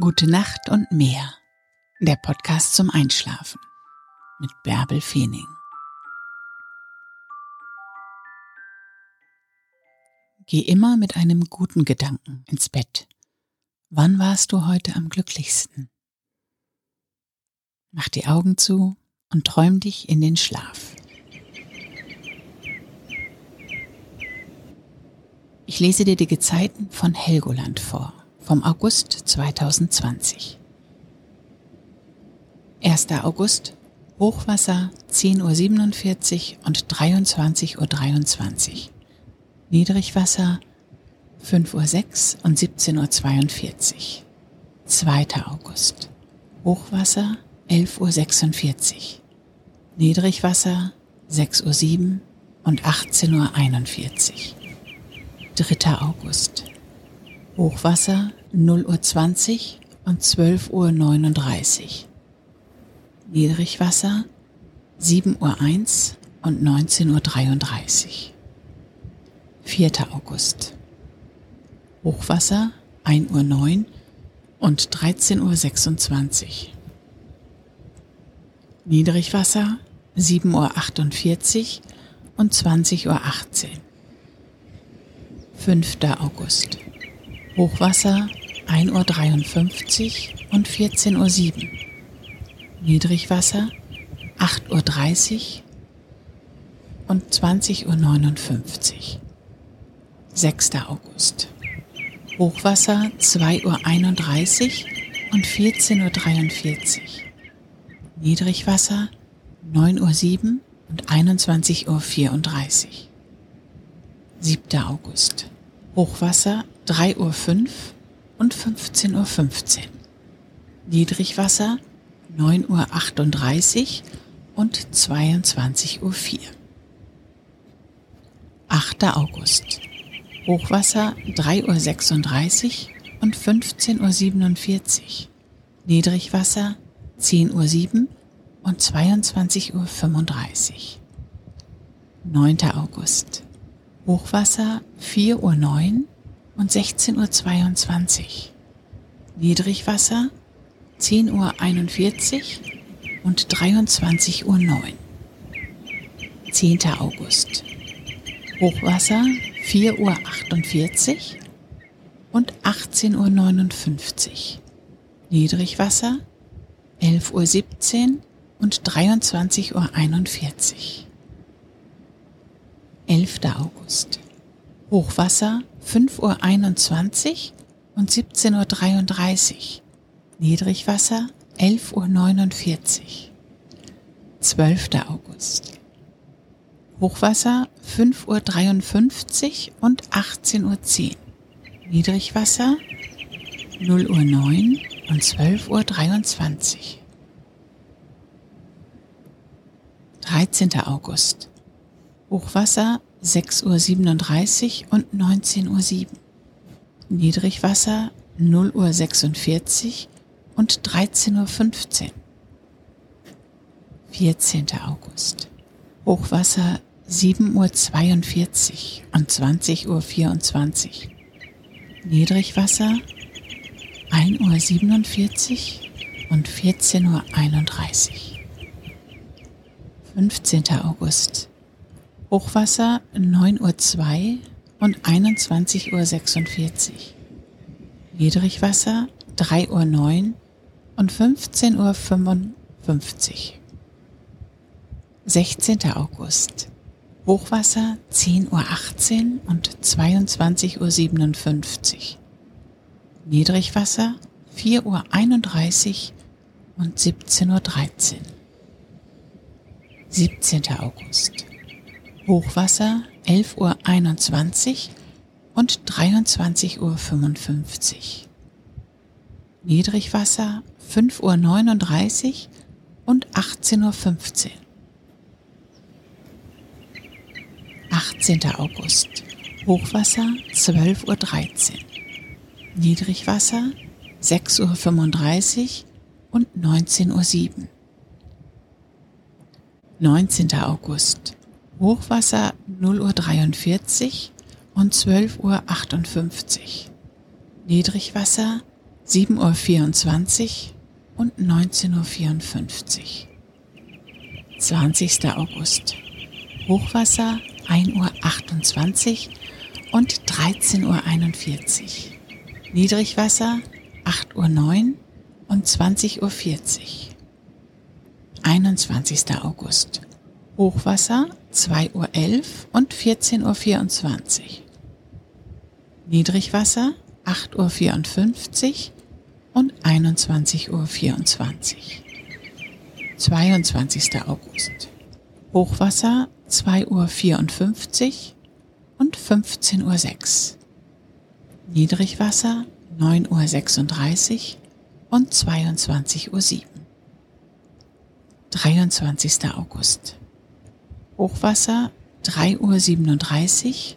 Gute Nacht und mehr. Der Podcast zum Einschlafen mit Bärbel Feening. Geh immer mit einem guten Gedanken ins Bett. Wann warst du heute am glücklichsten? Mach die Augen zu und träum dich in den Schlaf. Ich lese dir die Gezeiten von Helgoland vor vom August 2020. 1. August Hochwasser 10.47 Uhr und 23.23 Uhr. 23. Niedrigwasser 5.06 Uhr und 17.42 Uhr. 2. August Hochwasser 11.46 Uhr. Niedrigwasser 6.07 Uhr und 18.41 Uhr. 3. August Hochwasser 0 Uhr 20 und 12 Uhr 39. Niedrigwasser 7 Uhr 1 und 19 Uhr 33. 4. August. Hochwasser 1 Uhr 9 und 13 Uhr 26. Niedrigwasser 7 Uhr 48 und 20 Uhr 18. 5. August. Hochwasser 1.53 Uhr und 14.07 Uhr. Niedrigwasser 8.30 Uhr und 20.59 Uhr. 6. August. Hochwasser 2.31 Uhr und 14.43 Uhr. Niedrigwasser 9.07 Uhr und 21.34 Uhr. 7. August. Hochwasser 3.05 Uhr und 15.15 Uhr. 15. Niedrigwasser 9.38 Uhr und 22.04 Uhr. 8. August. Hochwasser 3.36 Uhr und 15.47 Uhr. Niedrigwasser 10.07 Uhr und 22.35 Uhr. 9. August. Hochwasser 4.09 Uhr und 16.22 Uhr. Niedrigwasser 10.41 Uhr und 23.09 Uhr. 10. August. Hochwasser 4.48 Uhr und 18.59 Uhr. Niedrigwasser 11.17 Uhr und 23.41 Uhr. 11. August. Hochwasser 5.21 Uhr und 17.33 Uhr. Niedrigwasser 11.49 Uhr. 12. August. Hochwasser 5.53 Uhr und 18.10 Uhr. Niedrigwasser 0 Uhr 9 und 12 Uhr 23. 13. August. Hochwasser 6.37 Uhr und 19.07 Uhr. Niedrigwasser 0 Uhr 46 und 13.15 Uhr. 14. August. Hochwasser 7 Uhr 42 und 20 Uhr 24. Niedrigwasser 1 Uhr 47 und 14 Uhr 31. 15. August. Hochwasser 9.02 Uhr und 21.46 Uhr. Niedrigwasser 3.09 Uhr und 15.55 Uhr. 16. August. Hochwasser 10.18 Uhr und 22.57 Uhr. Niedrigwasser 4.31 Uhr und 17.13 Uhr. 17. August. Hochwasser 11.21 Uhr und 23.55 Uhr. Niedrigwasser 5.39 Uhr und 18.15 Uhr. 18. August. Hochwasser 12.13 Uhr. Niedrigwasser 6.35 Uhr und 19.07 Uhr. 19. August. Hochwasser 0 Uhr 43 und 12 Uhr 58. Niedrigwasser 7.24 Uhr und 19.54 Uhr. 20. August. Hochwasser 1.28 Uhr und 13.41 Uhr. Niedrigwasser 8.09 Uhr und 20.40 Uhr. 21. August. Hochwasser 2.11 Uhr und 14.24 Uhr. Niedrigwasser 8.54 Uhr und 21.24 Uhr. 22. August. Hochwasser 2.54 Uhr und 15.06 Uhr. Niedrigwasser 9.36 Uhr und 22.07 Uhr. 23. August. Hochwasser 3.37 Uhr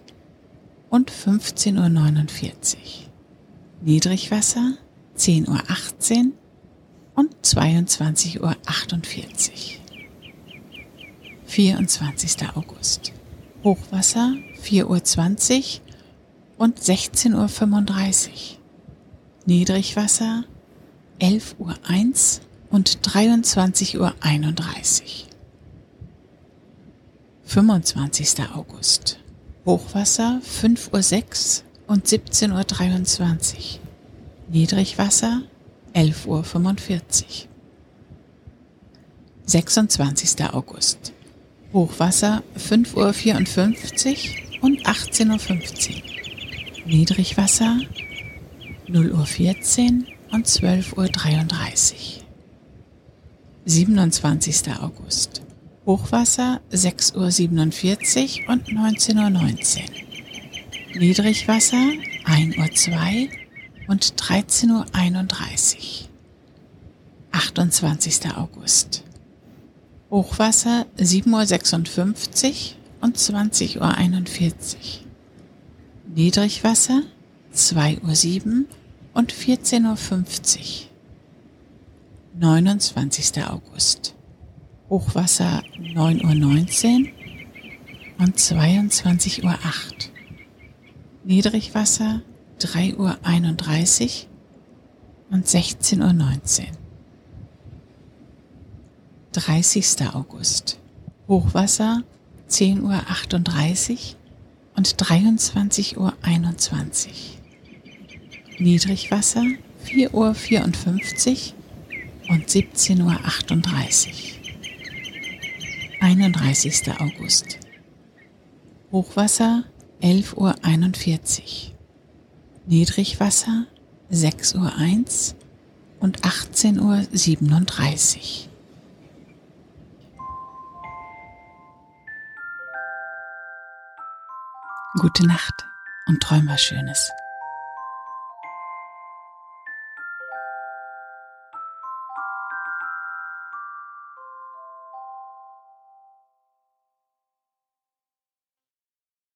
und 15.49 Uhr. Niedrigwasser 10.18 Uhr und 22.48 Uhr. 24. August. Hochwasser 4.20 Uhr und 16.35 Uhr. Niedrigwasser 11.01 Uhr und 23.31 Uhr. 25. August. Hochwasser 5.06 Uhr und 17.23 Uhr. Niedrigwasser 11.45 Uhr. 26. August. Hochwasser 5.54 Uhr und 18.15 Uhr. Niedrigwasser 0.14 Uhr und 12.33 Uhr. 27. August. Hochwasser 6.47 Uhr und 19.19 Uhr. Niedrigwasser 1.02 Uhr und 13.31 Uhr. 28. August. Hochwasser 7.56 Uhr und 20.41 Uhr. Niedrigwasser 2.07 Uhr und 14.50 Uhr. 29. August. Hochwasser 9.19 Uhr und 22.08 Uhr. Niedrigwasser 3.31 Uhr und 16.19 Uhr. 30. August. Hochwasser 10.38 Uhr und 23.21 Uhr. Niedrigwasser 4.54 Uhr und 17.38 Uhr. 31. August. Hochwasser 11.41 Uhr. Niedrigwasser 6.01 Uhr und 18.37 Uhr. Gute Nacht und träum was Schönes.